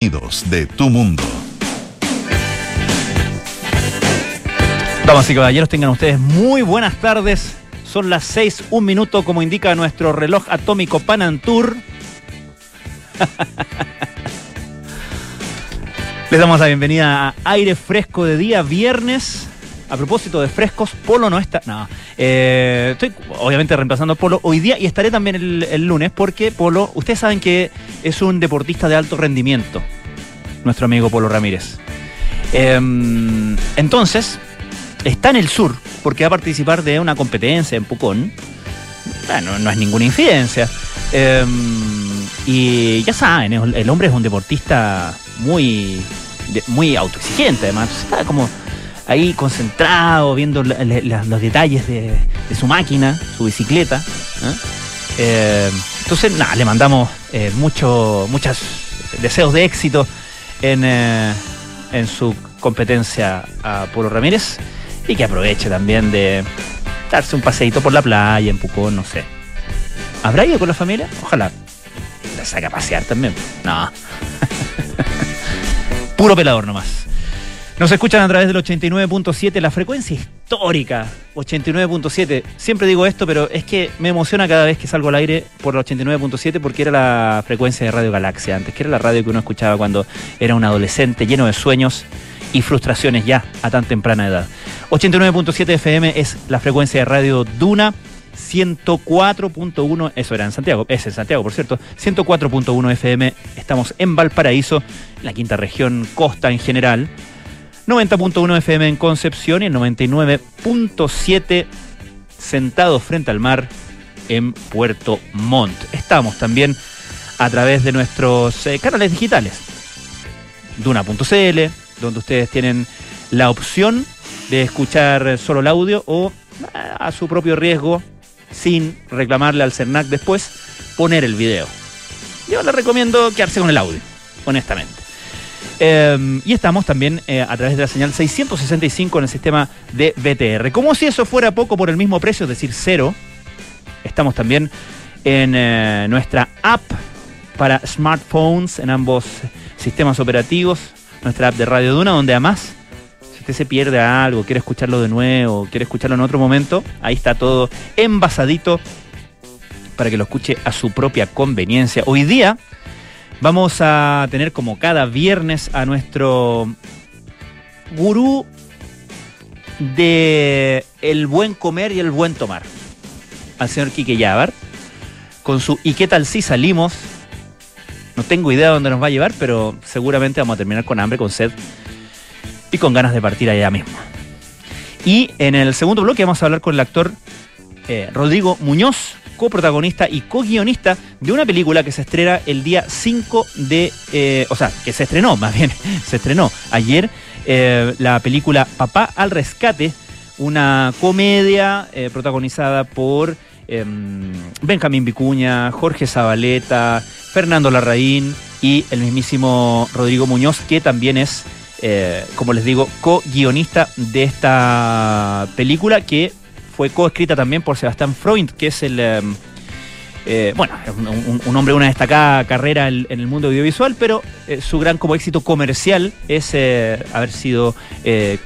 de tu mundo. Damas y caballeros, tengan ustedes muy buenas tardes. Son las 6, un minuto, como indica nuestro reloj atómico Panantur. Les damos la bienvenida a Aire Fresco de día, viernes. A propósito de frescos, Polo no está. No. Eh, estoy obviamente reemplazando a Polo hoy día y estaré también el, lunes porque Polo, ustedes saben que es un deportista de alto rendimiento, nuestro amigo Polo Ramírez. Eh, entonces, está en el sur porque va a participar de una competencia en Pucón. Bueno, no es ninguna incidencia. Eh, y ya saben, el hombre es un deportista muy, muy autoexigente, además. Como ahí concentrado, viendo los detalles de, su máquina, su bicicleta. ¿eh? Eh, entonces, nada, le mandamos eh, mucho, muchos deseos de éxito en, en su competencia a Polo Ramírez y que aproveche también de darse un paseíto por la playa, en Pucón, no sé. ¿Habrá ido con la familia? Ojalá la saque a pasear también. No. Puro pelador nomás. Nos escuchan a través del 89.7, la frecuencia histórica, 89.7. Siempre digo esto, pero es que me emociona cada vez que salgo al aire por el 89.7 porque era la frecuencia de Radio Galaxia antes, que era la radio que uno escuchaba cuando era un adolescente lleno de sueños y frustraciones ya a tan temprana edad. 89.7 FM es la frecuencia de Radio Duna. 104.1, eso era en Santiago, es en Santiago, por cierto, 104.1 FM, estamos en Valparaíso, la quinta región costa en general, 90.1 FM en Concepción y el 99.7 sentados frente al mar en Puerto Montt. Estamos también a través de nuestros eh, canales digitales, duna.cl, donde ustedes tienen la opción de escuchar solo el audio o a su propio riesgo, sin reclamarle al CERNAC después, poner el video. Yo les recomiendo quedarse con el audio, honestamente. Eh, y estamos también eh, a través de la señal 665 en el sistema de BTR. Como si eso fuera poco por el mismo precio, es decir, cero, estamos también en eh, nuestra app para smartphones, en ambos sistemas operativos, nuestra app de Radio Duna, donde además, si usted se pierde algo, quiere escucharlo de nuevo, quiere escucharlo en otro momento, ahí está todo envasadito para que lo escuche a su propia conveniencia. Hoy día vamos a tener como cada viernes a nuestro gurú de el buen comer y el buen tomar, al señor Quique Yavar, con su ¿y qué tal si salimos? No tengo idea de dónde nos va a llevar, pero seguramente vamos a terminar con hambre, con sed y con ganas de partir allá mismo. Y en el segundo bloque vamos a hablar con el actor eh, Rodrigo Muñoz, coprotagonista y co-guionista de una película que se estrena el día 5 de. Eh, o sea, que se estrenó, más bien, se estrenó ayer, eh, la película Papá al Rescate, una comedia eh, protagonizada por em, Benjamín Vicuña, Jorge Zabaleta, Fernando Larraín y el mismísimo Rodrigo Muñoz, que también es. como les digo, co-guionista de esta película que fue coescrita también por Sebastián Freund, que es el. Eh, eh, bueno, un, un, hombre de una destacada carrera en, el mundo audiovisual, pero eh, su gran como éxito comercial es eh, haber sido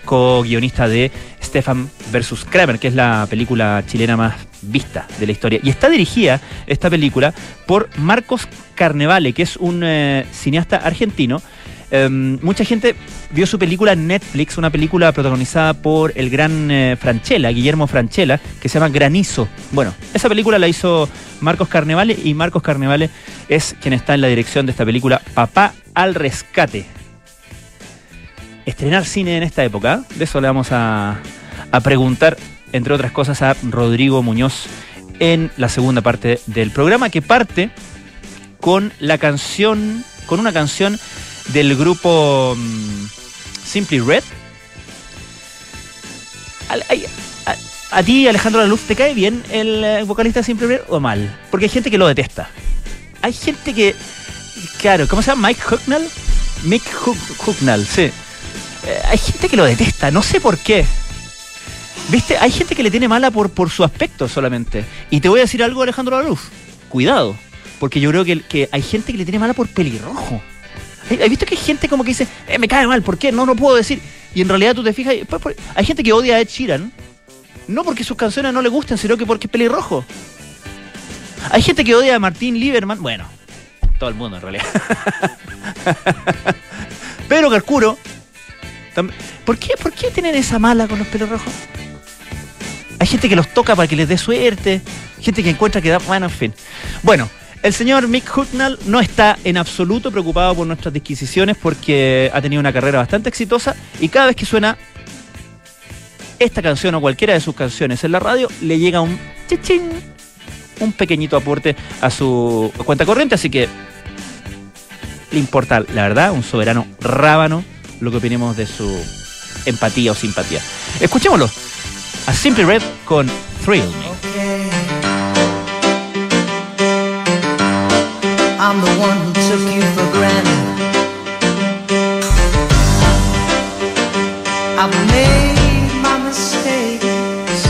co-guionista de Stefan vs. Kramer, que es la película chilena más vista de la historia. Y está dirigida esta película por Marcos Carnevale, que es un cineasta argentino. Um, mucha gente vio su película en Netflix, una película protagonizada por el gran eh, Franchella, Guillermo Franchella, que se llama Granizo. Bueno, esa película la hizo Marcos Carnevale y Marcos Carnevale es quien está en la dirección de esta película Papá al Rescate. Estrenar cine en esta época, de eso le vamos a, a preguntar, entre otras cosas, a Rodrigo Muñoz en la segunda parte del programa, que parte con la canción, con una canción del grupo um, Simply Red. A, ti, Alejandro La Luz, ¿te cae bien el, el vocalista de Simply Red o mal? Porque hay gente que lo detesta. Hay gente que, claro, ¿cómo se llama? Mike Hucknall. Mick Hucknall, sí. Eh, hay gente que lo detesta, no sé por qué. ¿Viste? Hay gente que le tiene mala por, por su aspecto solamente. Y te voy a decir algo, Alejandro La Luz. Cuidado. Porque yo creo que, que hay gente que le tiene mala por pelirrojo. ¿Has visto que hay gente como que dice, eh, me cae mal, ¿por qué? No, no puedo decir. Y en realidad tú te fijas, hay gente que odia a Ed Sheeran, no porque sus canciones no le gusten, sino que porque es pelirrojo. Hay gente que odia a Martín Lieberman, bueno, todo el mundo en realidad. Pero Carcuro, ¿por qué, ¿por qué tienen esa mala con los pelirrojos? Hay gente que los toca para que les dé suerte, gente que encuentra que da, bueno, en fin. Bueno, el señor Mick Hucknall no está en absoluto preocupado por nuestras disquisiciones porque ha tenido una carrera bastante exitosa y cada vez que suena esta canción o cualquiera de sus canciones en la radio, le llega un chichín, un pequeñito aporte a su cuenta corriente, así que le importa, la verdad, un soberano rábano lo que opinemos de su empatía o simpatía. Escuchémoslo. A Simply Red con Thrill Me. I'm the one who took you for granted. I've made my mistakes.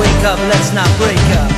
Wake up, let's not break up.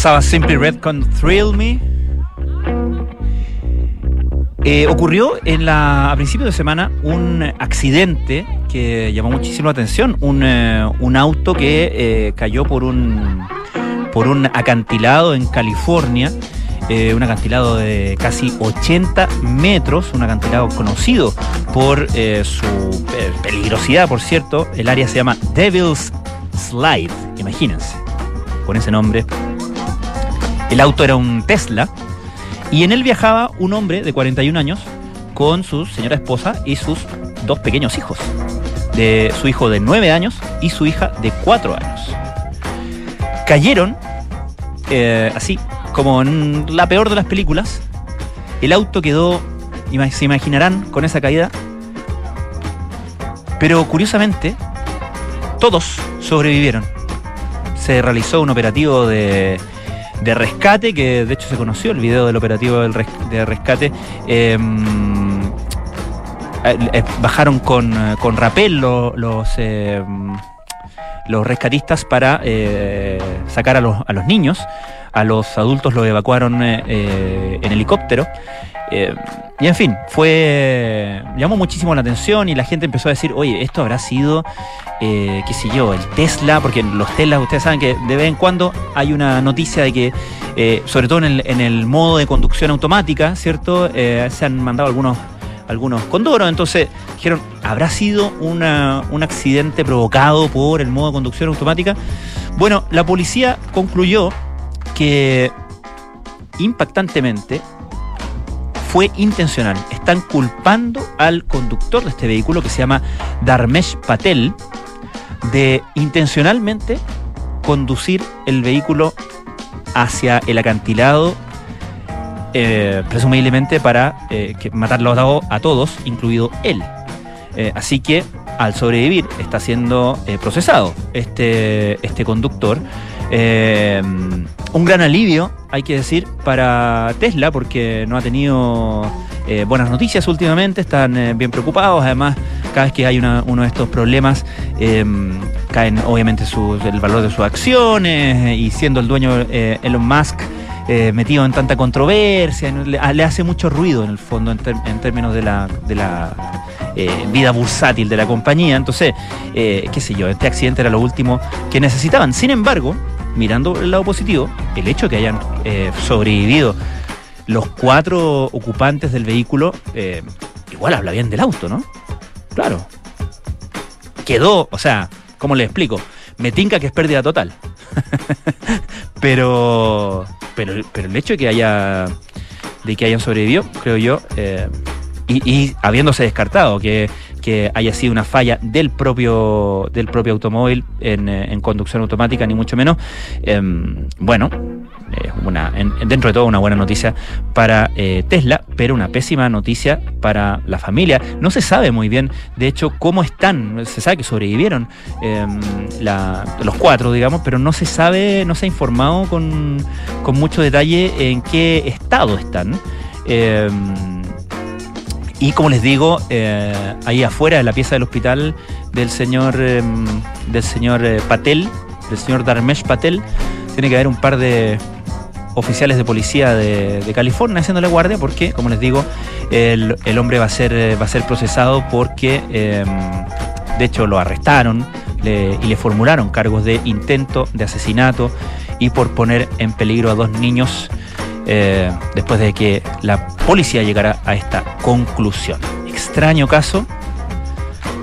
Pasaba Simply Red con Thrill Me. Eh, ocurrió en la, a principios de semana un accidente que llamó muchísimo la atención. Un, eh, un auto que eh, cayó por un, por un acantilado en California. un acantilado de casi 80 metros, un acantilado conocido por su peligrosidad, por cierto. El área se llama Devil's Slide, imagínense, con ese nombre. El auto era un Tesla y en él viajaba un hombre de 41 años con su señora esposa y sus dos pequeños hijos. De su hijo de 9 años y su hija de 4 años. Cayeron eh, así, como en la peor de las películas. El auto quedó, se imaginarán, con esa caída. Pero curiosamente, todos sobrevivieron. Se realizó un operativo de, de rescate, que de hecho se conoció el video del operativo del de rescate. Em, eh, eh, bajaron con, eh, con rapel lo- los, em, los rescatistas para eh, sacar a los, a los niños. A los adultos los evacuaron eh, eh, en helicóptero. Eh, y en fin, fue. llamó muchísimo la atención y la gente empezó a decir, oye, esto habrá sido, eh, qué sé yo, el Tesla, porque los Teslas, ustedes saben que de vez en cuando hay una noticia de que, eh, sobre todo en el, modo de conducción automática, ¿cierto? Se han mandado algunos algunos condoros, entonces dijeron, ¿habrá sido un accidente provocado por el modo de conducción automática? Bueno, la policía concluyó que impactantemente fue intencional. Están culpando al conductor de este vehículo que se llama Dharmesh Patel de intencionalmente conducir el vehículo hacia el acantilado eh, presumiblemente para eh, matarlos a todos, incluido él. Eh, así que al sobrevivir está siendo eh, procesado este, este conductor. Eh, un gran alivio, hay que decir, para Tesla porque no ha tenido eh, buenas noticias últimamente, están eh, bien preocupados, además cada vez que hay una- uno de estos problemas caen obviamente sus- el valor de sus acciones y siendo el dueño Elon Musk metido en tanta controversia, le, a- le hace mucho ruido en el fondo en, en términos de la, de la vida bursátil de la compañía. Entonces, qué sé yo, este accidente era lo último que necesitaban. Sin embargo, mirando el lado positivo, el hecho de que hayan eh, sobrevivido los cuatro ocupantes del vehículo, eh, igual habla bien del auto, ¿no? Claro. Quedó, o sea, ¿cómo le explico? Me tinca que es pérdida total. pero, pero, pero el hecho de que haya de que hayan sobrevivido, creo yo, eh, y, y habiéndose descartado que, que haya sido una falla del propio del propio automóvil en, eh, en conducción automática, ni mucho menos, eh, bueno, una, en- dentro de todo una buena noticia para eh, Tesla, pero una pésima noticia para la familia. No se sabe muy bien, de hecho, cómo están. Se sabe que sobrevivieron la- los cuatro, digamos, pero no se sabe, no se ha informado con, con mucho detalle en qué estado están. Y como les digo, eh, ahí afuera de la pieza del hospital del señor eh, del señor eh, Patel, del señor Dharmesh Patel, tiene que haber un par de oficiales de policía de, California haciéndole guardia porque, como les digo, el, el hombre va a ser eh, va a ser procesado porque eh, de hecho lo arrestaron y le formularon cargos de intento de asesinato y por poner en peligro a dos niños eh, después de que la policía llegara a esta conclusión. Extraño caso,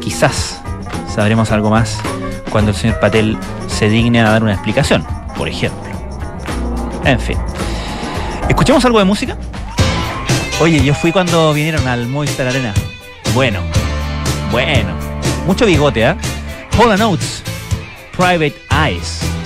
quizás sabremos algo más cuando el señor Patel se digne a dar una explicación, por ejemplo. En fin. ¿Escuchamos algo de música? Oye, yo fui cuando vinieron al Movistar Arena. Bueno, bueno. Mucho bigote, ¿ah? Hola Notes, Private Eyes.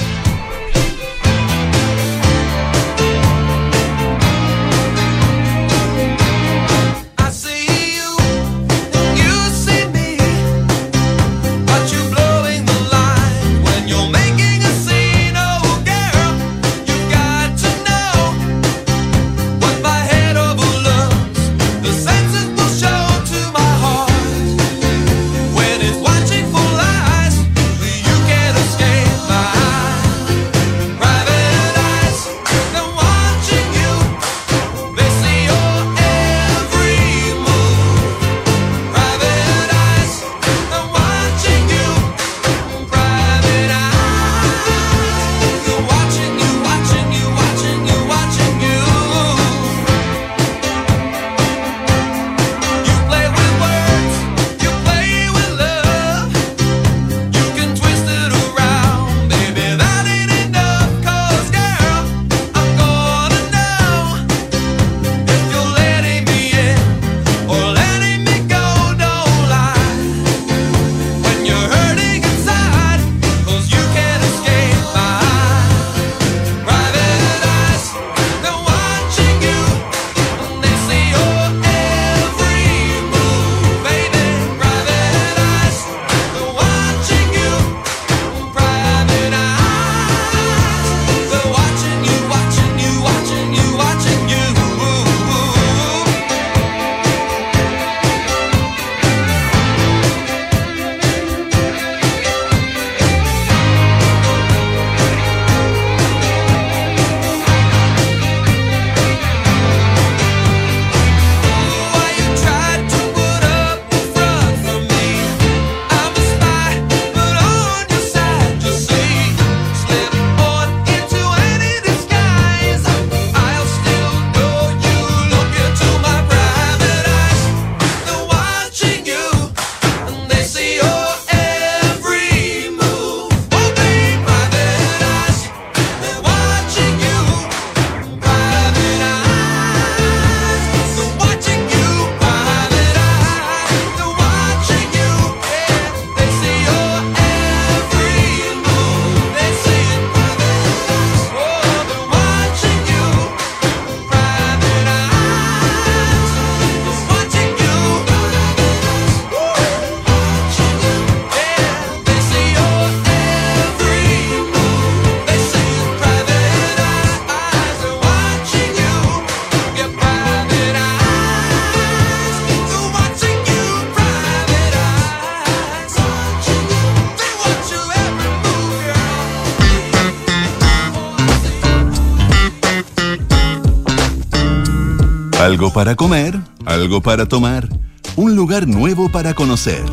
Algo para comer, algo para tomar, un lugar nuevo para conocer.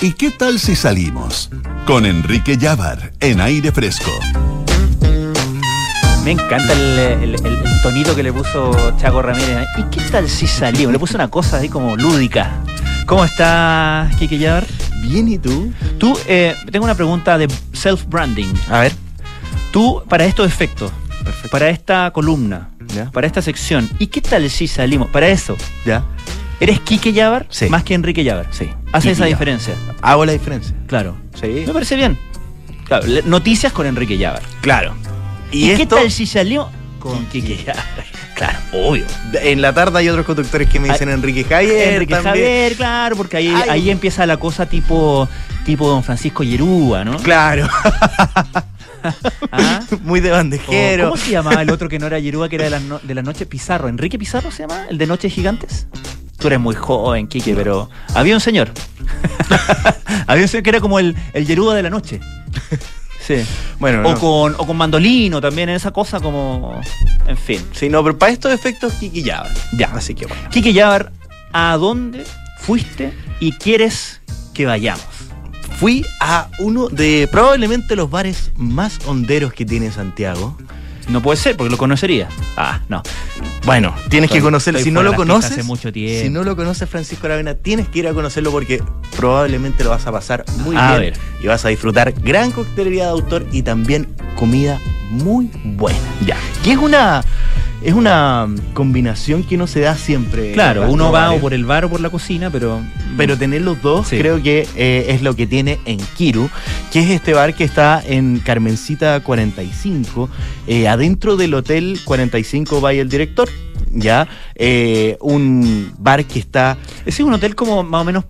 ¿Y qué tal si salimos? Con Enrique Llávar en aire fresco. Me encanta el, el- el- el tonito que le puso Chaco Ramírez. ¿Y qué tal si salimos? Le puso una cosa ahí como lúdica. ¿Cómo está, Kike Yabar? Bien, ¿y tú? Tú, eh, tengo una pregunta de self-branding. A ver. Tú, para estos efectos, para esta columna, Ya. para esta sección, ¿y qué tal si salimos? Para eso, ¿Ya? ¿eres Kike Yabar Sí. más que Enrique Yabar? Sí. Hace Kike esa diferencia. Hago la diferencia. Claro. Sí. Me parece bien. Claro, noticias con Enrique Yabar. Claro. ¿Y, qué esto- tal si salimos con Kike Yabar? Claro, obvio. En la tarde hay otros conductores que me dicen Enrique Javier. Enrique también. Javier, claro, porque ahí, Ay. ahí empieza la cosa tipo, tipo Don Francisco Yerúa, ¿no? Claro. ¿Ah? Muy de O, bandejero. ¿Cómo se llamaba el otro que no era Yerúa, que era de la, no- de la noche? Pizarro. ¿Enrique Pizarro se llama? ¿El de Noches Gigantes? Tú eres muy joven, Quique, pero había un señor. había un señor que era como el, el Yerúa de la noche. Sí. Bueno, O, no. con, o con mandolino también, esa cosa como... En fin. Sí, no, pero para estos efectos, Kiki ya. Ya. Así que bueno. Quique Yabar, ¿a dónde fuiste y quieres que vayamos? Fui a uno de probablemente los bares más honderos que tiene Santiago. No puede ser, porque lo conocería. Ah, no. Bueno, tienes Estoy- que conocerlo. Si no lo conoces, hace mucho tiempo. si no lo conoces Francisco Aravena, tienes que ir a conocerlo porque probablemente lo vas a pasar muy A bien ver. y vas a disfrutar gran coctelería de autor y también comida muy buena. Ya. Que es una es una combinación que no se da siempre. Claro, uno va o por el bar o por la cocina, pero. Pero tener los dos Sí. creo que eh, es lo que tiene en Kiru, que es este bar que está en Carmencita 45, eh, adentro del Hotel 45 by el director. Ya, Eh, un bar que está es un hotel como más o menos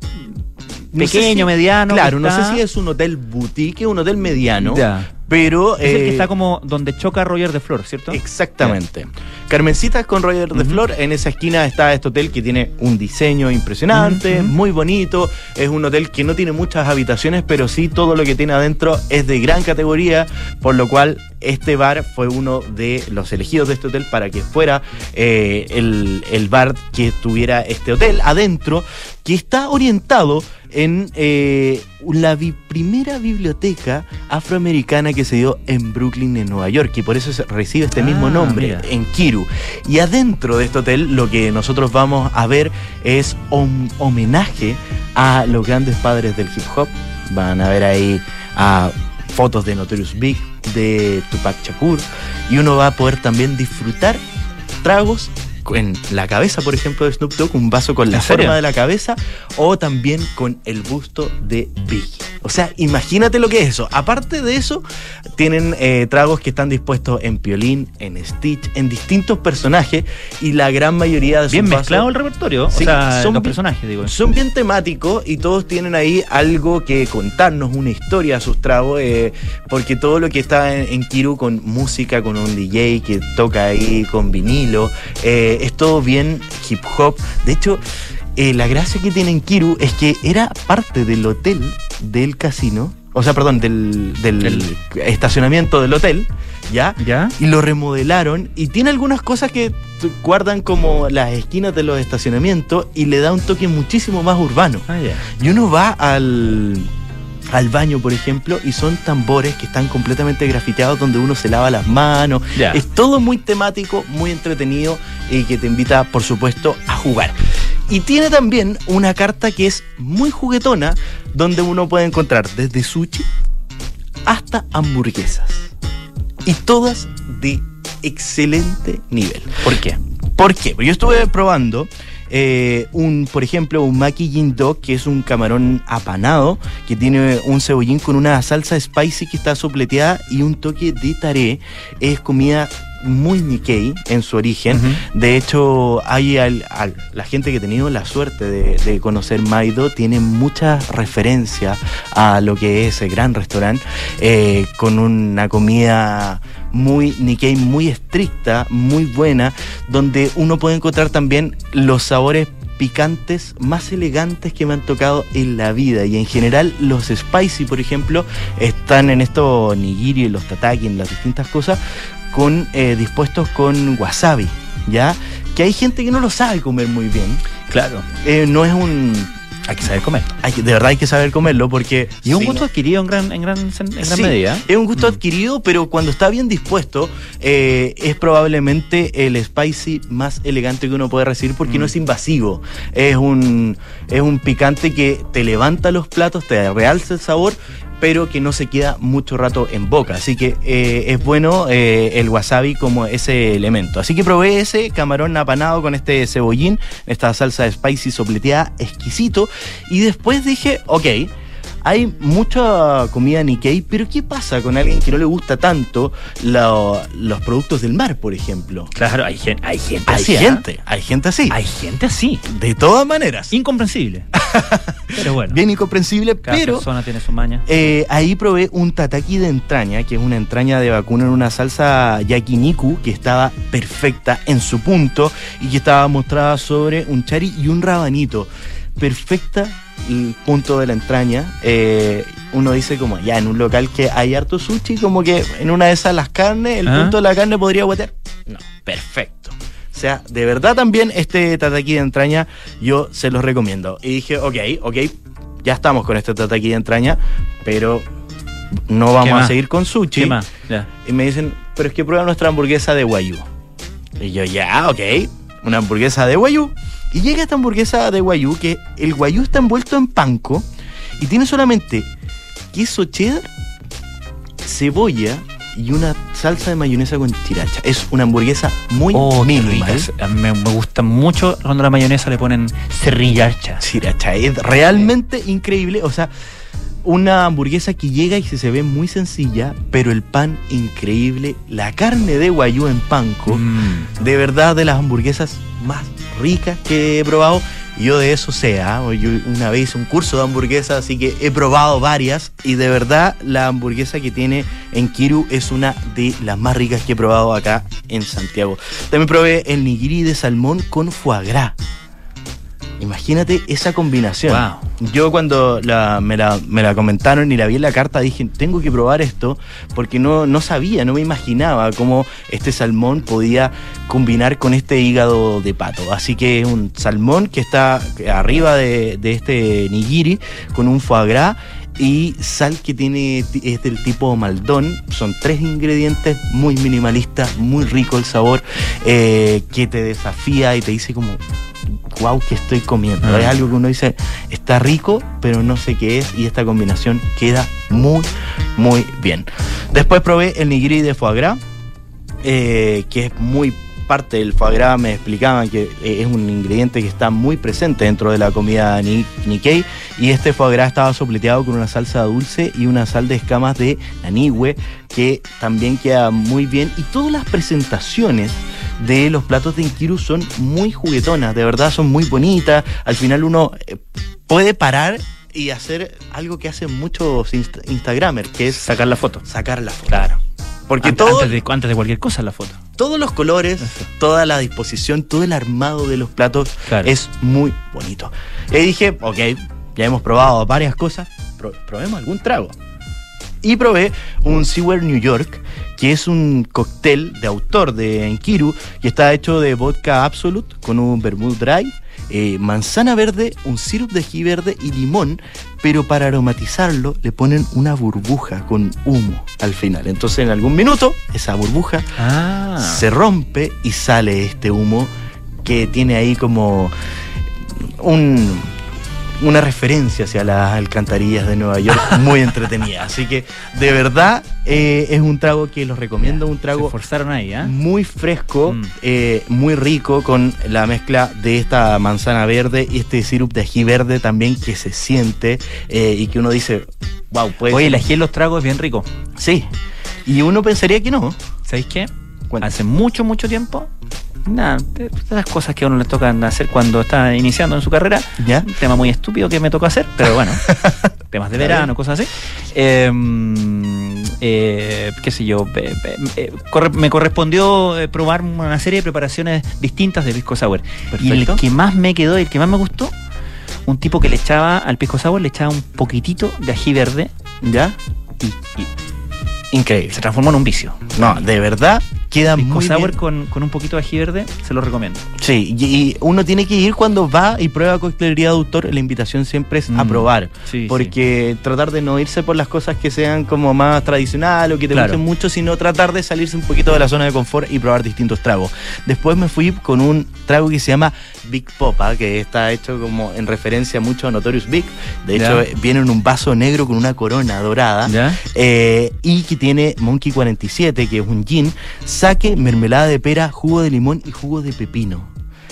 no sé pequeño, si- mediano. Claro, no sé si es un hotel boutique, un hotel mediano, Ya. Pero Es el que eh, está como donde choca Roger de Flor, ¿cierto? Exactamente. Carmencita con Roger de. Flor. En esa esquina está este hotel que tiene un diseño impresionante, muy bonito. Es un hotel que no tiene muchas habitaciones, pero sí todo lo que tiene adentro es de gran categoría, por lo cual este bar fue uno de los elegidos de este hotel para que fuera eh, el, el bar que tuviera este hotel adentro, que está orientado en eh, la bi- primera biblioteca afroamericana que se dio en Brooklyn, en Nueva York, y por eso se- recibe este mismo Ah, nombre, mira. en Kiru. Y adentro de este hotel lo que nosotros vamos a ver es un homenaje a los grandes padres del hip hop. Van a ver ahí a fotos de Notorious Big, de Tupac Shakur, y uno va a poder también disfrutar tragos en la cabeza, por ejemplo, de Snoop Dogg, un vaso con la forma de la cabeza, o también con el busto de Biggie. O sea, imagínate lo que es eso. Aparte de eso, tienen eh, tragos que están dispuestos en Piolín, en Stitch, en distintos personajes, y la gran mayoría de sus Bien vasos mezclado el repertorio. Sí, o sea, son los personajes, digo. son bien temáticos y todos tienen ahí algo que contarnos, una historia a sus tragos, eh, porque todo lo que está en, en Kiru con música, con un DJ que toca ahí con vinilo, eh, es todo bien hip hop. De hecho, eh, la gracia que tiene en Kiru es que era parte del hotel del casino, o sea, perdón, del, del estacionamiento del hotel, ¿ya? ¿Ya? y lo remodelaron y tiene algunas cosas que guardan como las esquinas de los estacionamientos y le da un toque muchísimo más urbano. Ah. Y uno va al, al baño, por ejemplo, y son tambores que están completamente grafiteados donde uno se lava las manos. Es todo muy temático, muy entretenido y que te invita, por supuesto, a jugar. Y tiene también una carta que es muy juguetona, donde uno puede encontrar desde sushi hasta hamburguesas. Y todas de excelente nivel. ¿Por qué? ¿Por qué? Porque yo estuve probando eh, un, por ejemplo, un Maki Jin Dog, que es un camarón apanado, que tiene un cebollín con una salsa spicy que está sopleteada y un toque de taré. Es comida muy Nikkei en su origen. De hecho, hay al- al- la gente que ha tenido la suerte de, de conocer Maido tiene mucha referencia a lo que es el gran restaurante, eh, con una comida muy Nikkei, muy estricta, muy buena, donde uno puede encontrar también los sabores picantes más elegantes que me han tocado en la vida y en general los spicy por ejemplo están en estos nigiri, los tataki, en las distintas cosas con eh, dispuestos con wasabi, ¿ya? que hay gente que no lo sabe comer muy bien. Claro. Eh, no es un... Hay que saber comer. hay de verdad hay que saber comerlo porque... Y es un gusto no- adquirido en gran, en gran, en gran Sí, medida. Es un gusto Mm. adquirido, pero cuando está bien dispuesto, eh, es probablemente el spicy más elegante que uno puede recibir porque Mm. no es invasivo. Es un, es un picante que te levanta los platos, te realza el sabor, pero que no se queda mucho rato en boca. Así que eh, es bueno eh, el wasabi como ese elemento. Así que probé ese camarón apanado con este cebollín, esta salsa de spicy sopleteada, exquisito. Y después dije, ok. Hay mucha comida Nikkei, pero ¿qué pasa con alguien que no le gusta tanto lo- los productos del mar, por ejemplo? Claro, hay, gen- hay gente Hay así. ¿ah? gente, hay gente así. Hay gente así. De todas maneras. Incomprensible. Pero bueno. Bien incomprensible, Cada pero persona tiene su maña. eh, ahí probé un tataki de entraña, que es una entraña de vacuno en una salsa yakiniku, que estaba perfecta en su punto y que estaba mostrada sobre un chari y un rabanito. Perfecta punto de la entraña. Eh, uno dice como, ya, en un local que hay harto sushi, como que en una de esas las carnes, el Ah. punto de la carne podría guatear. No, perfecto. O sea, de verdad también este tataki de entraña yo se los recomiendo. Y dije, ok, ok, ya estamos con este tataki de entraña, pero no vamos a seguir con sushi. Y me dicen, pero es que prueba nuestra hamburguesa de guayú. Y yo, ya, ok, una hamburguesa de guayú. Y llega esta hamburguesa de guayú, que el guayú está envuelto en panko y tiene solamente queso cheddar, cebolla y una salsa de mayonesa con chiracha. Es una hamburguesa muy Oh, qué minimal. ricas. A mí me, me gusta mucho cuando la mayonesa le ponen cerrillacha. Sriracha es realmente increíble. O sea, una hamburguesa que llega y se, se ve muy sencilla, pero el pan increíble. La carne de guayú en panko, Mm. de verdad de las hamburguesas más ricas que he probado. Yo de eso sé, ¿ah? yo una vez hice un curso de hamburguesa, así que he probado varias y de verdad la hamburguesa que tiene en Kiru es una de las más ricas que he probado acá en Santiago. También probé el nigiri de salmón con foie gras. Imagínate esa combinación. Wow. Yo cuando la- me, la, me la comentaron y la vi en la carta dije, tengo que probar esto porque no, no sabía, no me imaginaba cómo este salmón podía combinar con este hígado de pato. Así que es un salmón que está arriba de, de este nigiri con un foie gras y sal que tiene ti- es del tipo maldón. Son tres ingredientes muy minimalistas, muy rico el sabor, eh, que te desafía y te dice como, wow, que estoy comiendo. Ah. Es algo que uno dice, está rico, pero no sé qué es y esta combinación queda muy, muy bien. Después probé el nigiri de foie gras, eh, que es muy parte del foie gras, me explicaban que eh, es un ingrediente que está muy presente dentro de la comida ni- Nikkei y este foie gras estaba sopleteado con una salsa dulce y una sal de escamas de nanigüe que también queda muy bien y todas las presentaciones de los platos de Inkiru son muy juguetonas, de verdad son muy bonitas, al final uno eh, puede parar y hacer algo que hacen muchos inst- instagramers, que es Sacar la foto. sacar la foto. Claro. Porque Antes, todo, antes de, antes de cualquier cosa la foto. todos los colores, Eso. toda la disposición, todo el armado de los platos Claro. es muy bonito. Y dije, ok, ya hemos probado varias cosas, pro- probemos algún trago. Y probé un Seaware New York, que es un cóctel de autor de Enkiru, que está hecho de vodka Absolute con un vermouth dry, eh, manzana verde, un sirup de ají verde y limón, pero para aromatizarlo le ponen una burbuja con humo al final. Entonces en algún minuto esa burbuja Ah. se rompe y sale este humo que tiene ahí como un- una referencia hacia las alcantarillas de Nueva York muy entretenida. Así que de verdad eh, es un trago que los recomiendo, un trago forzaron ahí, ¿ah? muy fresco, Mm. eh, muy rico con la mezcla de esta manzana verde y este sirup de ají verde también que se siente eh, y que uno dice, wow, puede Oye, ser". el ají en los tragos es bien rico. Sí. Y uno pensaría que no. ¿Sabéis qué? Hace mucho, mucho tiempo, nada, esas cosas que a uno le tocan hacer cuando está iniciando en su carrera, ¿Ya? un tema muy estúpido que me tocó hacer, pero bueno, temas de verano, cosas así. Eh, eh, qué sé yo, eh, corre- me correspondió eh, probar una serie de preparaciones distintas de pisco sour. Y el que más me quedó y el que más me gustó, un tipo que le echaba al pisco sour, le echaba un poquitito de ají verde ¿Ya? y, y Increíble. se transformó en un vicio. No, de verdad queda Pisco muy sour bien. con, con un poquito de ají verde, se lo recomiendo. Sí, y, y uno tiene que ir cuando va y prueba coctelería de autor, la invitación siempre es a Mm, probar. sí, porque tratar de no irse por las cosas que sean como más tradicional o que te Claro. gusten mucho, sino tratar de salirse un poquito de la zona de confort y probar distintos tragos. Después me fui con un trago que se llama Big Popa, que está hecho como en referencia mucho a Notorious Big. De hecho, eh, viene en un vaso negro con una corona dorada. ¿Ya? Eh, y que tiene Monkey 47, que es un gin, saque, mermelada de pera, jugo de limón y jugo de pepino.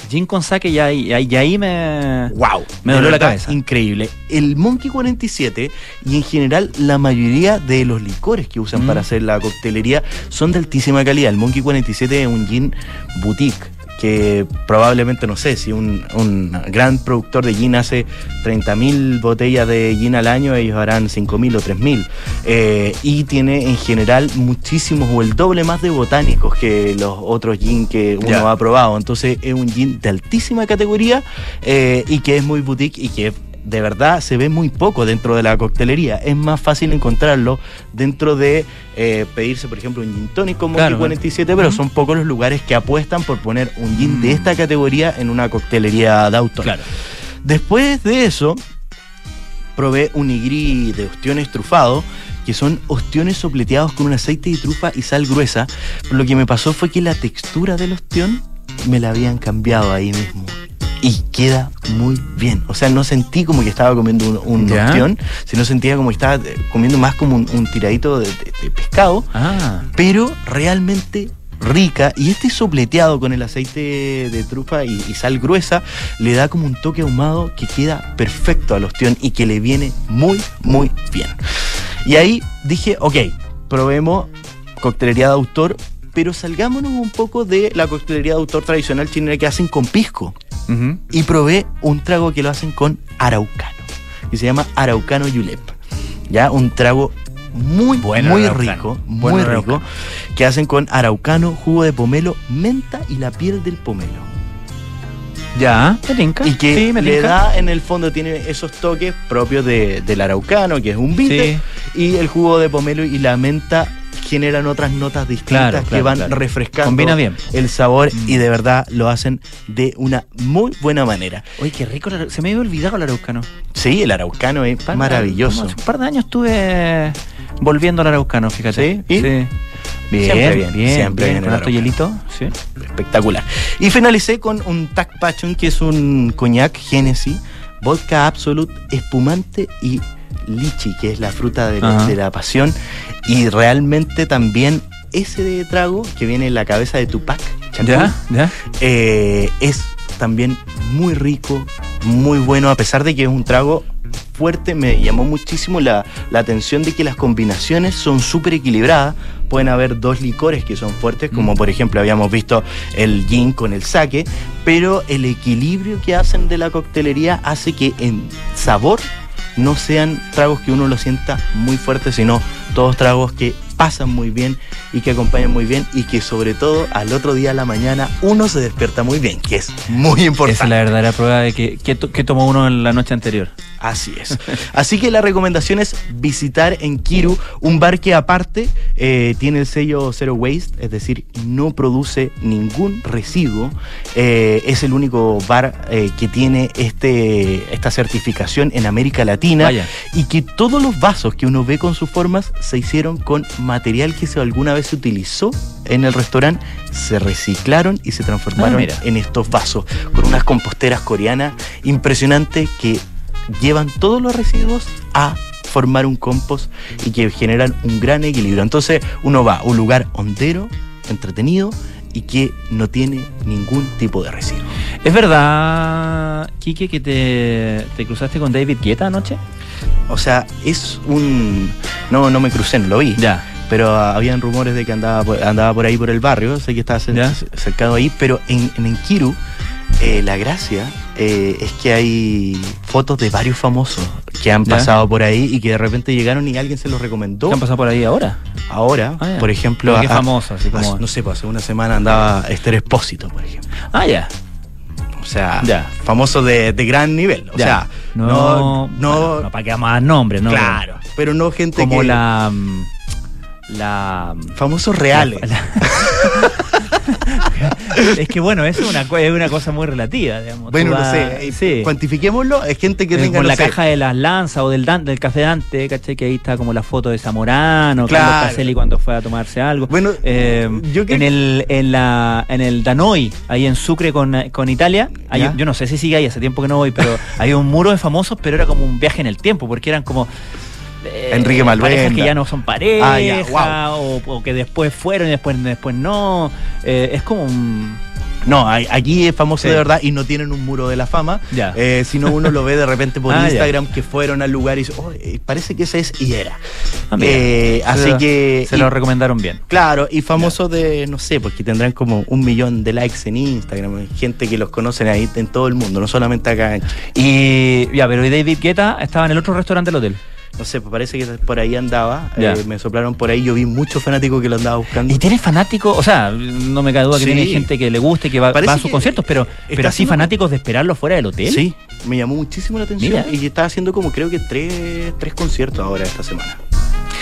Gin con sake ya ahí, ahí, ya ahí me... ¡Wow! Me dolió la cabeza. Increíble. El Monkey 47 y en general la mayoría de los licores que usan Mm. para hacer la coctelería son de altísima calidad. El Monkey 47 es un gin boutique que probablemente, no sé, si un, un gran productor de gin hace 30.000 botellas de gin al año, ellos harán 5.000 o 3.000. Eh, y tiene en general muchísimos o el doble más de botánicos que los otros gin que uno Ya. ha probado. Entonces es un gin de altísima categoría eh, y que es muy boutique y que de verdad se ve muy poco dentro de la coctelería. Es más fácil encontrarlo dentro de eh, pedirse, por ejemplo, un gin tonic como Claro, Monkey 47, pero son pocos los lugares que apuestan por poner un gin de Mm. esta categoría en una coctelería de autor. Claro. Después de eso, probé un nigiri de ostiones trufado, que son ostiones sopleteados con un aceite de trufa y sal gruesa. Pero lo que me pasó fue que la textura del ostión me la habían cambiado ahí mismo. Y queda muy bien. O sea, no sentí como que estaba comiendo un, un ostión, sino sentía como que estaba eh, comiendo más como un, un tiradito de, de- de pescado Ah, pero realmente rica y este sopleteado con el aceite de trufa y, y sal gruesa le da como un toque ahumado que queda perfecto al ostión y que le viene muy muy bien. Y ahí dije, ok, probemos coctelería de autor, pero salgámonos un poco de la coctelería de autor tradicional chilena que hacen con pisco y probé un trago que lo hacen con araucano y se llama araucano yulep. Ya, un trago muy, Bueno, muy araucano. rico, Bueno, muy araucano. rico, que hacen con araucano, jugo de pomelo, menta y la piel del pomelo. Ya, me tinca. Y que sí, me le da en el fondo, tiene esos toques propios de- del araucano, que es un Sí. y el jugo de pomelo y la menta generan otras notas distintas Claro, que claro, van claro. refrescando Combina bien. el sabor Mm. y de verdad lo hacen de una muy buena manera. Oye, qué rico. Se me había olvidado el araucano. Sí, el araucano es Par- maravilloso. Hace un par de años estuve volviendo al araucano, fíjate. ¿Sí? ¿Y? Bien, Siempre bien, bien, siempre bien, bien con hielito. Sí. espectacular. Y finalicé con un Tag Passion, que es un coñac Genesis, vodka Absolute, espumante y lichi, que es la fruta de la, Ajá. de la pasión. Y realmente también ese de trago que viene en la cabeza de Tupac, Shakur, ¿Ya? ¿Ya? eh, es también muy rico, muy bueno, a pesar de que es un trago fuerte, me llamó muchísimo la, la atención de que las combinaciones son súper equilibradas. Pueden haber dos licores que son fuertes, como Mm. por ejemplo habíamos visto el gin con el sake, pero el equilibrio que hacen de la coctelería hace que en sabor no sean tragos que uno lo sienta muy fuerte, sino todos tragos que pasan muy bien y que acompañan muy bien y que sobre todo al otro día a la mañana uno se despierta muy bien, que es muy Esa importante. es la verdadera prueba de que, que, to- que tomó uno en la noche anterior. Así es. Así que la recomendación es visitar en Kiru un bar que aparte eh, tiene el sello Zero Waste, es decir, no produce ningún residuo. Eh, es el único bar eh, que tiene este, esta certificación en América Latina Vaya. y que todos los vasos que uno ve con sus formas se hicieron con material que se, alguna vez se utilizó en el restaurante, se reciclaron y se transformaron Ah, en estos vasos con unas composteras coreanas impresionantes que llevan todos los residuos a formar un compost y que generan un gran equilibrio. Entonces uno va a un lugar hondero, entretenido y que no tiene ningún tipo de residuo. ¿Es verdad, Quique, que te, te cruzaste con David Guetta anoche? O sea, es un... No, no me crucé, no lo vi. Ya. pero ah, habían rumores de que andaba por, andaba por ahí por el barrio, sé que estaba cercado ahí, pero en, en Enkiru eh, la gracia eh, es que hay fotos de varios famosos que han Ya. pasado por ahí y que de repente llegaron y alguien se los recomendó. ¿Qué han pasado por ahí ahora? Ahora, Ah, por ejemplo, qué famoso, así como- no sé, pues hace una semana andaba Esther Espósito, por ejemplo. Ah, ya. O sea, Ya. famoso de, de gran nivel. O ya. sea, no, no, no, bueno, no para que más nombres, ¿no? claro, pero no gente Como que la. mm, La. famosos reales. la- es que bueno, eso es una, es una cosa muy relativa, digamos. Bueno, no sé, eh, sí. cuantifiquémoslo, es gente que Eh, tenga con no la sé, caja de las lanzas o del, Dan- del café Dante, ¿cachai? Que ahí está como la foto de Zamorano, Claro. Carlos Caselli cuando fue a tomarse algo. Bueno, Eh, yo creo en, el, en, la, en el Danoi, ahí en Sucre con, con Italia, hay- yo no sé si sigue ahí, hace tiempo que no voy, pero hay un muro de famosos, pero era como un viaje en el tiempo, porque eran como... eh, Enrique Malvenda. Parejas que ya no son pareja, Ah, o, o que después fueron y después, después no. Eh, es como un... No, aquí es famoso Sí. de verdad y no tienen un muro de la fama, Ya. eh, sino uno lo ve de repente por Ah. Instagram que fueron al lugar y dice, "Oh, parece que ese es y era. Ah. Eh, Se así lo- que... Se y- lo recomendaron bien. Claro, y famosos de, no sé, porque tendrán como un millón de likes en Instagram, gente que los conocen ahí en todo el mundo, no solamente acá en Chile. Y ya, pero y David Guetta estaba en el otro restaurante del hotel. No sé, parece que por ahí andaba, eh, me soplaron por ahí, yo vi muchos fanáticos que lo andaba buscando. Y tiene fanáticos, o sea, no me cae duda que Sí. tiene gente que le guste, que va, a sus conciertos, pero, está pero así fanáticos de esperarlo fuera del hotel. Sí, me llamó muchísimo la atención Mira. y estaba haciendo como creo que tres, tres conciertos ahora esta semana.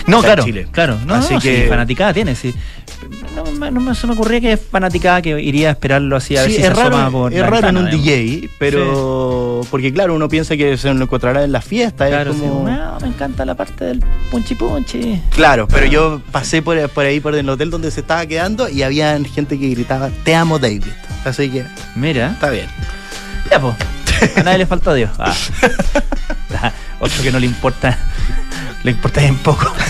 No, Está claro, Chile. claro. No, Así no, que- sí, fanaticada tiene, sí. No, me- no me, se me ocurría que es fanaticada que iría a esperarlo así a ver si es se asoma raro, por es raro en un digamos. DJ, pero porque claro, uno piensa que se lo encontrará en la fiesta, Claro, es sí, como... "No, me encanta la parte del punchi punchi. Claro, pero yo pasé por, por ahí por el hotel donde se estaba quedando y había gente que gritaba, te amo David. Así que Mira, está bien. ya pues, a nadie le falta Dios. Ah. Ah, Otro que no le importa, le importa bien poco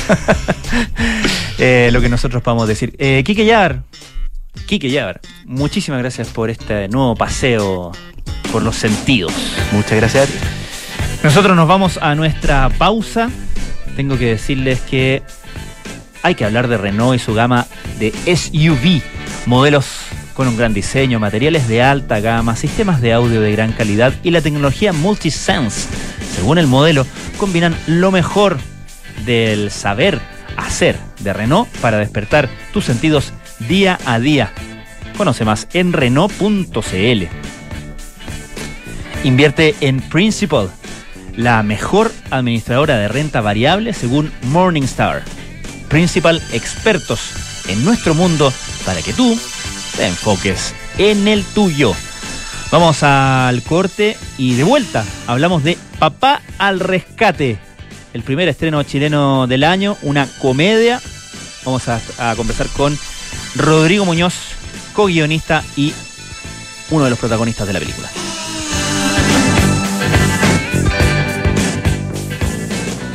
Eh, lo que nosotros podamos decir. Eh, Quique Yar, Quique Yar, muchísimas gracias por este nuevo paseo por los sentidos. Muchas gracias. Nosotros nos vamos a nuestra pausa. Tengo que decirles que hay que hablar de Renault y su gama de SUV, modelos con un gran diseño, materiales de alta gama, sistemas de audio de gran calidad y la tecnología Multisense. Según el modelo, combinan lo mejor del saber hacer de Renault para despertar tus sentidos día a día. Conoce más en Renault.cl. Invierte en Principal, la mejor administradora de renta variable según Morningstar. Principal expertos en nuestro mundo para que tú te enfoques en el tuyo. Vamos al corte y de vuelta hablamos de Papá al Rescate, el primer estreno chileno del año, una comedia. Vamos a, a conversar con Rodrigo Muñoz, co-guionista y uno de los protagonistas de la película.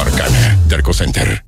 Arcana. Derco Center.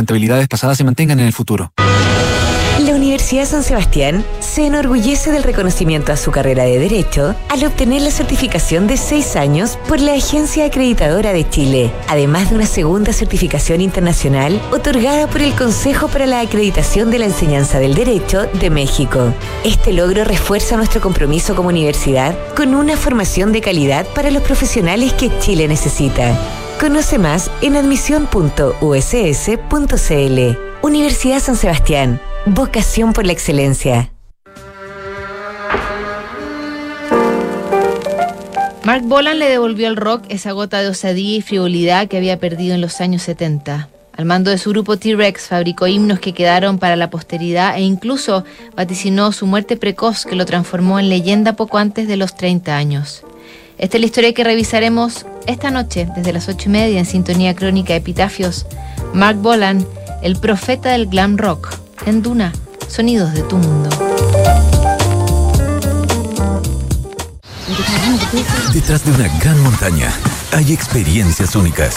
rentabilidades pasadas se mantengan en el futuro. La Universidad San Sebastián se enorgullece del reconocimiento a su carrera de Derecho al obtener la certificación de seis años por la Agencia Acreditadora de Chile, además de una segunda certificación internacional otorgada por el Consejo para la Acreditación de la Enseñanza del Derecho de México. Este logro refuerza nuestro compromiso como universidad con una formación de calidad para los profesionales que Chile necesita. Conoce más en admisión.uss.cl. Universidad San Sebastián. Vocación por la excelencia. Mark Bolan le devolvió al rock esa gota de osadía y frivolidad que había perdido en los años 70. Al mando de su grupo T-Rex fabricó himnos que quedaron para la posteridad e incluso vaticinó su muerte precoz que lo transformó en leyenda poco antes de los 30 años. Esta es la historia que revisaremos esta noche, desde las ocho y media, en sintonía crónica Epitafios, Mark Bolan, el profeta del glam rock, en Duna, Sonidos de tu Mundo. Detrás de una gran montaña hay experiencias únicas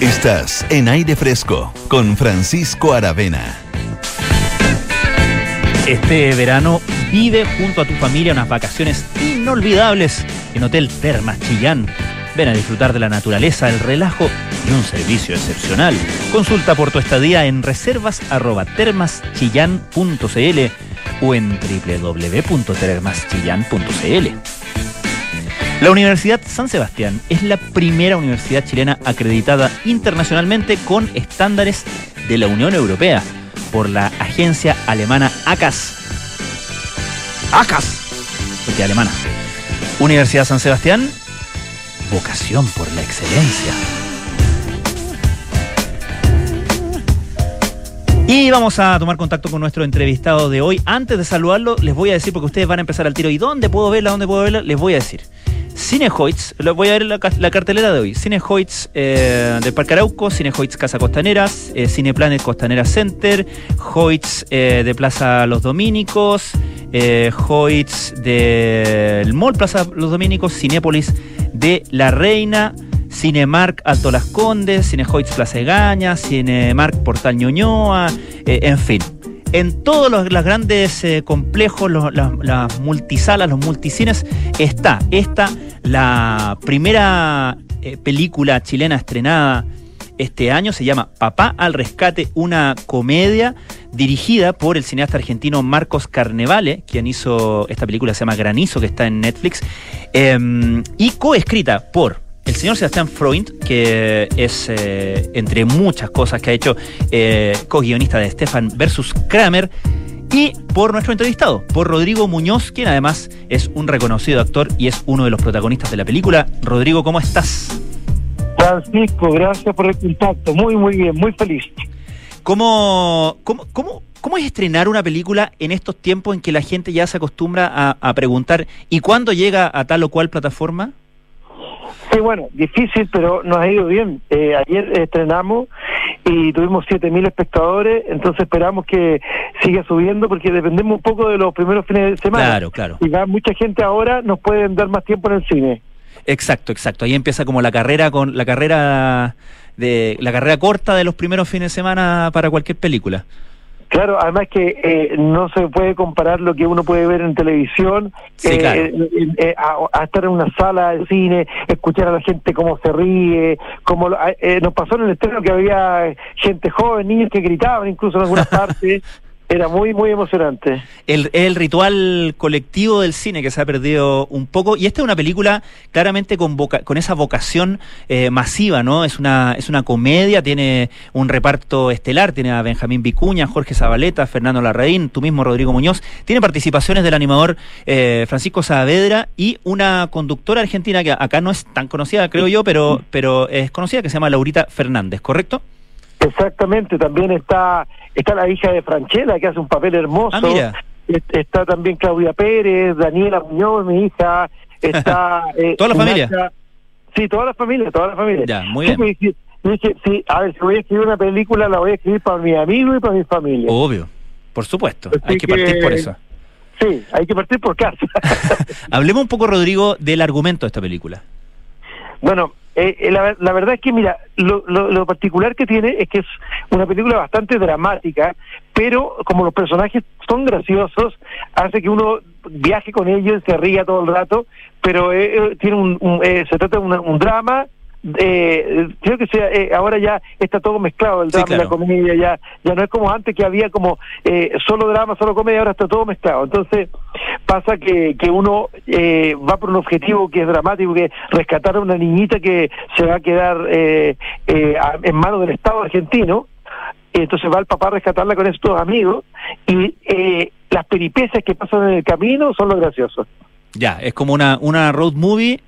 Estás en aire fresco con Francisco Aravena. Este verano vive junto a tu familia unas vacaciones inolvidables en Hotel Termas Chillán. Ven a disfrutar de la naturaleza, el relajo y un servicio excepcional. Consulta por tu estadía en reservas@termaschillán.cl o en www.termaschillán.cl. La Universidad San Sebastián es la primera universidad chilena acreditada internacionalmente con estándares de la Unión Europea por la agencia alemana ACAS. ACAS, porque alemana. Universidad San Sebastián, vocación por la excelencia. Y vamos a tomar contacto con nuestro entrevistado de hoy. Antes de saludarlo, les voy a decir, porque ustedes van a empezar al tiro, ¿y dónde puedo verla? ¿Dónde puedo verla? Les voy a decir. Cinehoids, lo voy a ver la, ca- la cartelera de hoy. Cinehoids eh, del Parque Arauco, Cinehoids Casa Costaneras, eh, Cineplanet Costanera Center, Hoyts eh, de Plaza Los Dominicos, eh, Hoyts del Mall Plaza Los Dominicos, Cinépolis de La Reina, Cinemark Alto Las Condes, Cinehoids Plaza Egaña, Cinemark Portal Ñuñoa, eh, en fin. En todos los, grandes eh, complejos, los- las, las multisalas, los multicines, está esta, la primera eh, película chilena estrenada este año, se llama Papá al Rescate, una comedia dirigida por el cineasta argentino Marcos Carnevale, quien hizo esta película, se llama Granizo, que está en Netflix, eh, y coescrita por el señor Sebastián Freund, que es, eh, entre muchas cosas que ha hecho, eh, co-guionista de Stefan versus Kramer, y por nuestro entrevistado, por Rodrigo Muñoz, quien además es un reconocido actor y es uno de los protagonistas de la película. Rodrigo, ¿cómo estás? Francisco, gracias por el contacto. Muy, muy bien, muy feliz. ¿Cómo, cómo, cómo, cómo es estrenar una película en estos tiempos en que la gente ya se acostumbra a, a preguntar ¿y cuándo llega a tal o cual plataforma? Sí, bueno, difícil, pero nos ha ido bien. Eh, ayer estrenamos y tuvimos 7.000 espectadores, entonces esperamos que siga subiendo porque dependemos un poco de los primeros fines de semana. Claro, claro. Y va mucha gente ahora, nos pueden dar más tiempo en el cine. Exacto, exacto. Ahí empieza como la carrera con la carrera de la carrera corta de los primeros fines de semana para cualquier película. Claro, además que eh, no se puede comparar lo que uno puede ver en televisión Sí, eh, claro. eh, a, a estar en una sala de cine, escuchar a la gente cómo se ríe, como lo- eh, nos pasó en el estreno que había gente joven, niños que gritaban incluso en algunas partes. Era muy, muy emocionante. El, el ritual colectivo del cine que se ha perdido un poco. Y esta es una película claramente con, voca- con esa vocación eh, masiva, ¿no? Es una, es una comedia, tiene un reparto estelar, tiene a Benjamín Vicuña, Jorge Zabaleta, Fernando Larraín, tú mismo Rodrigo Muñoz. Tiene participaciones del animador eh, Francisco Saavedra y una conductora argentina que acá no es tan conocida, creo yo, pero, pero es conocida, que se llama Laurita Fernández, ¿correcto? Exactamente, también está está la hija de Franchella que hace un papel hermoso. Ah, Está también Claudia Pérez, Daniela Muñoz, mi hija, está... eh, ¿Toda la familia? Sí, toda la familia, toda la familia. Ya, muy Sí, bien. dije- dije, sí, a ver, si voy a escribir una película, la voy a escribir para mi amigo y para mi familia. Obvio, por supuesto. Así Hay que partir por eso. Sí, hay que partir por casa. Hablemos un poco, Rodrigo, del argumento de esta película. Bueno, eh, eh, la, la verdad es que, mira, lo, lo, lo particular que tiene es que es una película bastante dramática, pero como los personajes son graciosos, hace que uno viaje con ellos, se ría todo el rato, pero eh, eh, tiene un, un- eh, se trata de un drama eh, creo que sea, eh, ahora ya está todo mezclado, el Sí, drama y la comedia, ya, ya no es como antes que había como eh, solo drama, solo comedia, ahora está todo mezclado. Entonces pasa que, que uno eh, va por un objetivo que es dramático, que es rescatar a una niñita que se va a quedar eh, eh, en manos del Estado argentino. Y entonces va el papá a rescatarla con estos amigos y las peripecias que pasan en el camino son lo gracioso. Ya, es como una, una road movie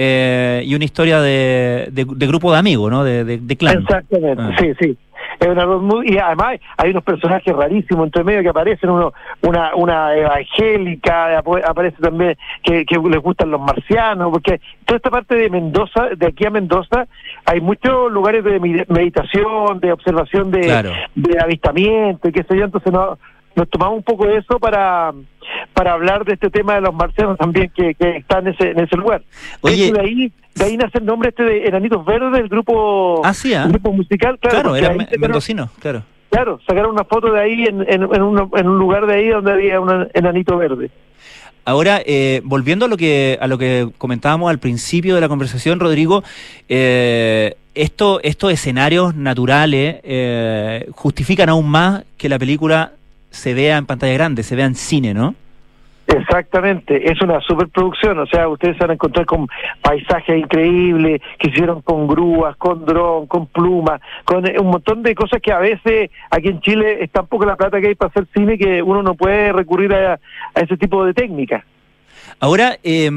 eh, y una historia de, de, de grupo de amigos, ¿no? De, de, de clan. Exactamente, Ah. sí, sí. Es una y además hay unos personajes rarísimos entre medio que aparecen, uno, una, una evangélica, ap- aparece también que, que les gustan los marcianos, porque toda esta parte de Mendoza, de aquí a Mendoza, hay muchos lugares de meditación, de observación de, Claro. de avistamiento y qué sé yo, entonces no- nos tomamos un poco de eso para para hablar de este tema de los marcianos también que, que está en ese, en ese lugar. De Oye. hecho, de ahí, de ahí nace el nombre este de Enanitos Verdes, el grupo, Ah, sí, ¿ah? el grupo musical. Claro, Claro, claro. Claro, sacaron una foto de ahí en, en, en, un, en un lugar de ahí donde había un enanito verde. Ahora, eh, volviendo a lo que a lo que comentábamos al principio de la conversación, Rodrigo, eh, esto, estos escenarios naturales eh, justifican aún más que la película se vea en pantalla grande, se vea en cine, ¿no? Exactamente, es una superproducción, o sea, ustedes se van a encontrar con paisajes increíbles que hicieron con grúas, con dron, con plumas, con eh, un montón de cosas que a veces aquí en Chile es tan poco la plata que hay para hacer cine que uno no puede recurrir a, a ese tipo de técnicas. Ahora, eh,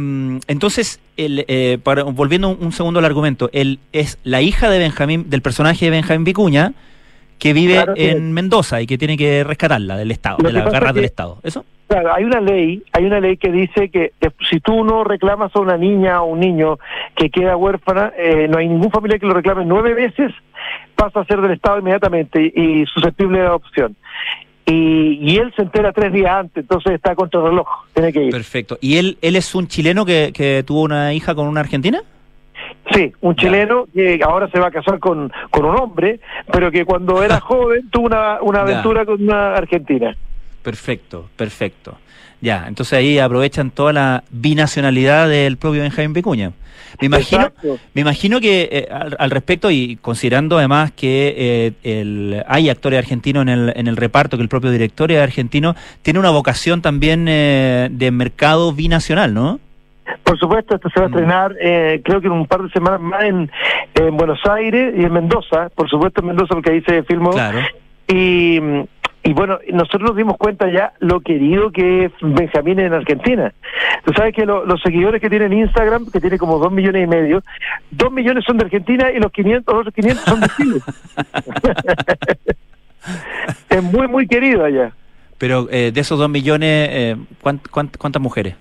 entonces, el, eh, para, volviendo un, un segundo al argumento, él es la hija de Benjamín, del personaje de Benjamín Vicuña, que vive Claro que- en Mendoza y que tiene que rescatarla del Estado, de las garras es del Estado. ¿Eso? Claro, hay una ley, hay una ley que dice que si tú no reclamas a una niña o un niño que queda huérfana, eh, no hay ningún familiar que lo reclame nueve veces, pasa a ser del Estado inmediatamente y, y susceptible de adopción. Y, y él se entera tres días antes, entonces está contra el reloj, tiene que ir. Perfecto. ¿Y él, él es un chileno que, que tuvo una hija con una argentina? Sí, un chileno que ahora se va a casar con, con un hombre, pero que cuando era joven tuvo una, una Ya. aventura con una argentina. Perfecto, perfecto. Ya, entonces ahí aprovechan toda la binacionalidad del propio Benjamín Vicuña. Me imagino, Exacto. me imagino que eh, al, al respecto y considerando además que eh, el, hay actores argentinos en el, en el reparto, que el propio director es argentino, tiene una vocación también eh, de mercado binacional, ¿no? Por supuesto, esto se va a estrenar, eh, creo que en un par de semanas más en, en Buenos Aires y en Mendoza, por supuesto en Mendoza porque ahí se filmó. Claro. Y, y bueno, nosotros nos dimos cuenta ya lo querido que es Benjamín en Argentina. Tú sabes que lo- los seguidores que tienen Instagram, que tiene como dos millones y medio, dos millones son de Argentina y los 500, los otros 500 son de Chile. es muy, muy querido allá. Pero eh, de esos dos millones, eh, ¿cuánt- cuánt- ¿cuántas mujeres?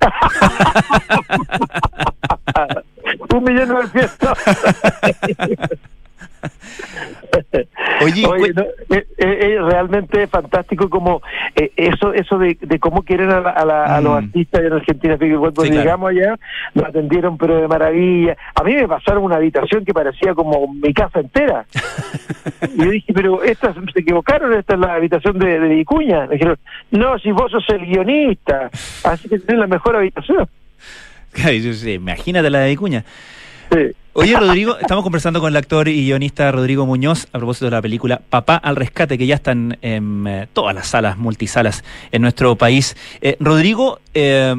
Un millón novecientos. Oye, no, eh, eh, eh, realmente fantástico como eh, eso eso de, de cómo quieren a, la- a la- a los Mm. artistas en Argentina. Cuando Sí, claro. llegamos allá nos atendieron pero de maravilla. A mí me pasaron una habitación que parecía como mi casa entera. y yo dije, pero esta se equivocaron, esta es la habitación de, de Vicuña. Me dijeron, no, si vos sos el guionista, así que tenés la mejor habitación. Imagínate la de Vicuña. Sí. Oye, Rodrigo, estamos conversando con el actor y guionista Rodrigo Muñoz a propósito de la película Papá al Rescate, que ya están en eh, todas las salas, multisalas en nuestro país. Eh, Rodrigo, eh,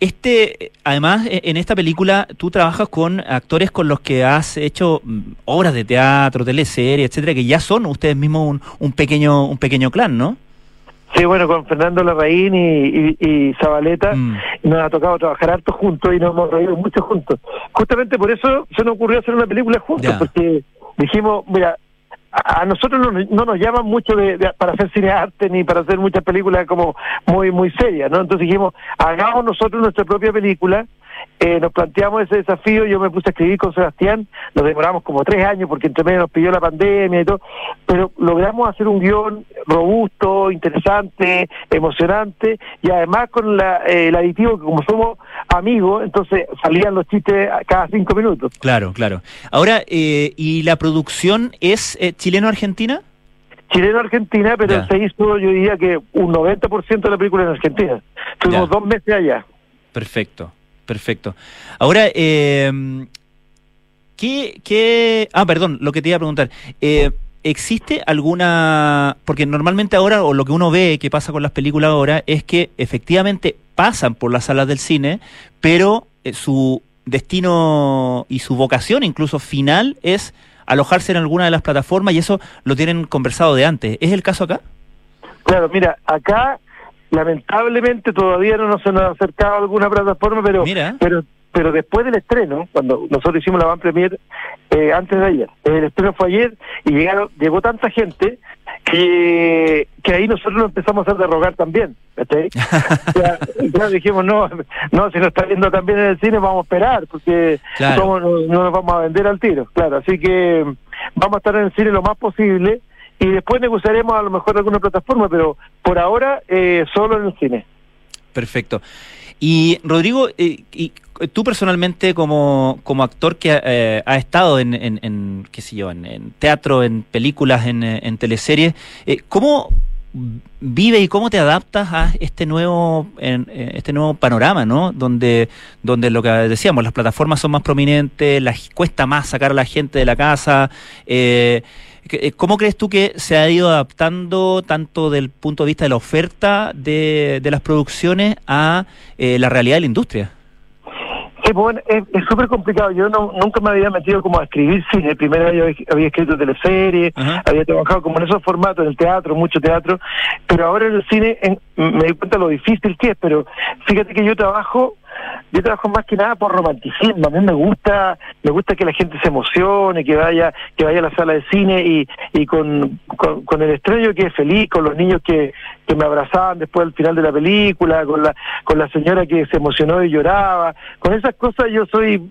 este, además, eh, en esta película tú trabajas con actores con los que has hecho mm, obras de teatro, teleserie, etcétera, que ya son ustedes mismos un pequeño, un pequeño clan, ¿no? Sí, bueno, con Fernando Larraín y, y, y Zabaleta nos ha tocado trabajar harto juntos y nos hemos reído mucho juntos. Justamente por eso se nos ocurrió hacer una película juntos, porque dijimos, mira, a, a nosotros no, no nos llaman mucho de, de- para hacer cine arte ni para hacer muchas películas como muy muy serias, ¿no? Entonces dijimos, hagamos nosotros nuestra propia película. Eh, nos planteamos ese desafío, yo me puse a escribir con Sebastián, nos demoramos como tres años porque entre medio nos pidió la pandemia y todo, pero logramos hacer un guion robusto, interesante, emocionante y además con la, eh, el aditivo que como somos amigos, entonces salían los chistes cada cinco minutos. Claro, claro. Ahora, eh, ¿y la producción es eh, chileno-argentina? Chileno-Argentina, pero Ya. se hizo yo diría que un 90% de la película en Argentina. Estuvimos Ya. dos meses allá. Perfecto, perfecto. Ahora, eh, ¿qué, qué... Ah, perdón, lo que te iba a preguntar. Eh, ¿Existe alguna...? Porque normalmente ahora, o lo que uno ve que pasa con las películas ahora, es que efectivamente pasan por las salas del cine, pero eh, su destino y su vocación incluso final es alojarse en alguna de las plataformas y eso lo tienen conversado de antes. ¿Es el caso acá? Claro, mira, acá lamentablemente todavía no nos se nos ha acercado alguna plataforma, pero Mira. pero pero después del estreno, cuando nosotros hicimos la Van Premier eh, antes de ayer, el estreno fue ayer y llegaron llegó tanta gente que, que ahí nosotros nos empezamos a hacer de rogar también. ¿cachai? ya, ya dijimos, no, no, si nos está viendo también en el cine, vamos a esperar, porque Claro. ¿cómo no, no nos vamos a vender al tiro. Claro, así que vamos a estar en el cine lo más posible y después negociaremos a lo mejor alguna plataforma, pero por ahora eh, solo en el cine. Perfecto. Y Rodrigo, eh, y tú personalmente como, como actor que eh, ha estado en, en, en, qué sé yo, en, teatro, en películas, en, eh, teleseries, eh, ¿cómo vive y cómo te adaptas a este nuevo eh, este nuevo panorama, ¿no? Donde donde lo que decíamos, las plataformas son más prominentes, las cuesta más sacar a la gente de la casa. eh, eh, ¿Cómo crees tú que se ha ido adaptando tanto del punto de vista de la oferta de, de las producciones a eh, la realidad de la industria? Sí, pues bueno, es es súper complicado. Yo no, nunca me había metido como a escribir cine. Primero había, había escrito teleseries, había trabajado como en esos formatos, en el teatro, mucho teatro. Pero ahora en el cine en- me di cuenta lo difícil que es. Pero fíjate que yo trabajo, yo trabajo más que nada por romanticismo. A mí me gusta, me gusta que la gente se emocione, que vaya, que vaya a la sala de cine y, con, con, con el estreno que es feliz, con los niños que, que me abrazaban después del final de la película, con la, con la señora que se emocionó y lloraba. Con esas cosas yo soy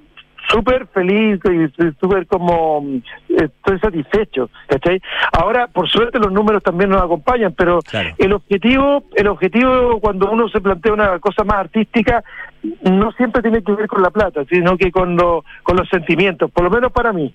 súper feliz y súper como estoy satisfecho ¿cachai? ahora por suerte los números también nos acompañan pero el objetivo el objetivo cuando uno se plantea una cosa más artística no siempre tiene que ver con la plata sino que con lo, con los sentimientos por lo menos para mí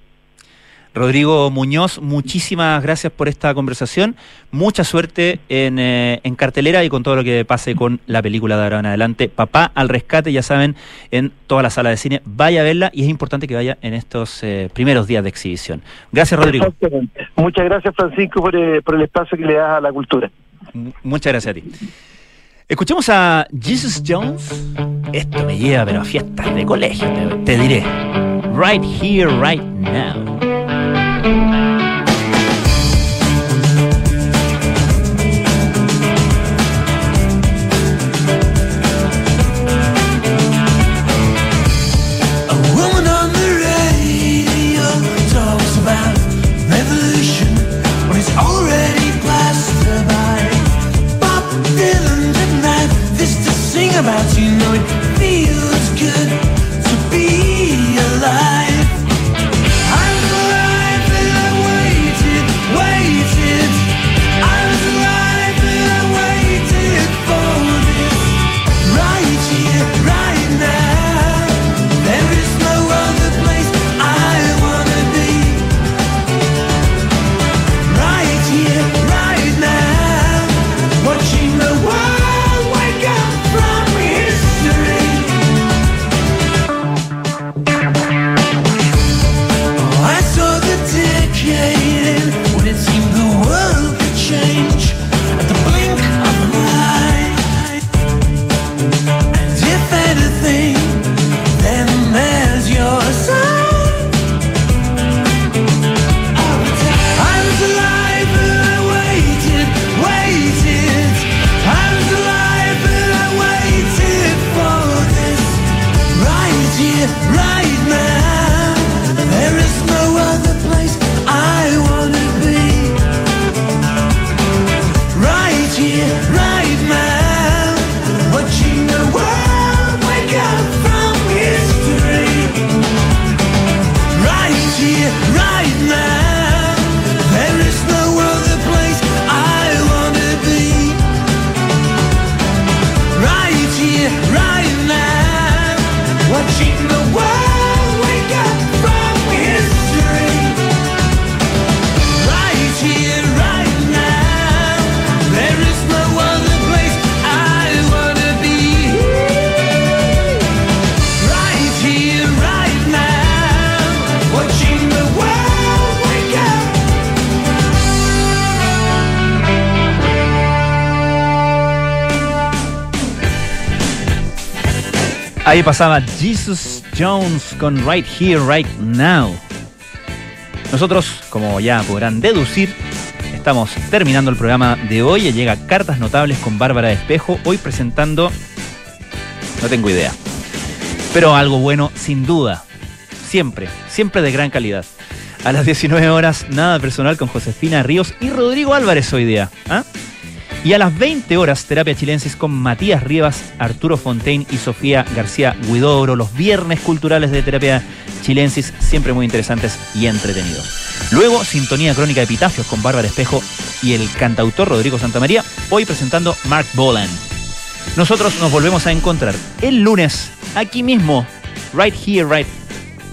Rodrigo Muñoz, muchísimas gracias por esta conversación. Mucha suerte en, eh, en cartelera y con todo lo que pase con la película de ahora en adelante. Papá al rescate, ya saben, en toda la sala de cine. Vaya a verla y es importante que vaya en estos eh, primeros días de exhibición. Gracias, Rodrigo. Exactamente. muchas gracias Francisco por, eh, por el espacio que le das a la cultura M- Muchas gracias a ti. Escuchemos a Jesus Jones. Esto me lleva, pero a fiestas de colegio, te, te diré. Right here, right now. Pasaba Jesus Jones con Right Here, Right Now. Nosotros, como ya podrán deducir, estamos terminando el programa de hoy. Llega Cartas Notables con Bárbara Espejo, hoy presentando... No tengo idea. Pero algo bueno, sin duda. Siempre, siempre de gran calidad. A las 19 horas, nada personal con Josefina Ríos y Rodrigo Álvarez hoy día. ¿ah? Y a las 20 horas, Terapia Chilensis con Matías Rivas, Arturo Fontaine y Sofía García Guidobro. Los viernes culturales de Terapia Chilensis, siempre muy interesantes y entretenidos. Luego, Sintonía Crónica de Epitafios con Bárbara Espejo y el cantautor Rodrigo Santamaría, hoy presentando Mark Bolan. Nosotros nos volvemos a encontrar el lunes, aquí mismo, right here, right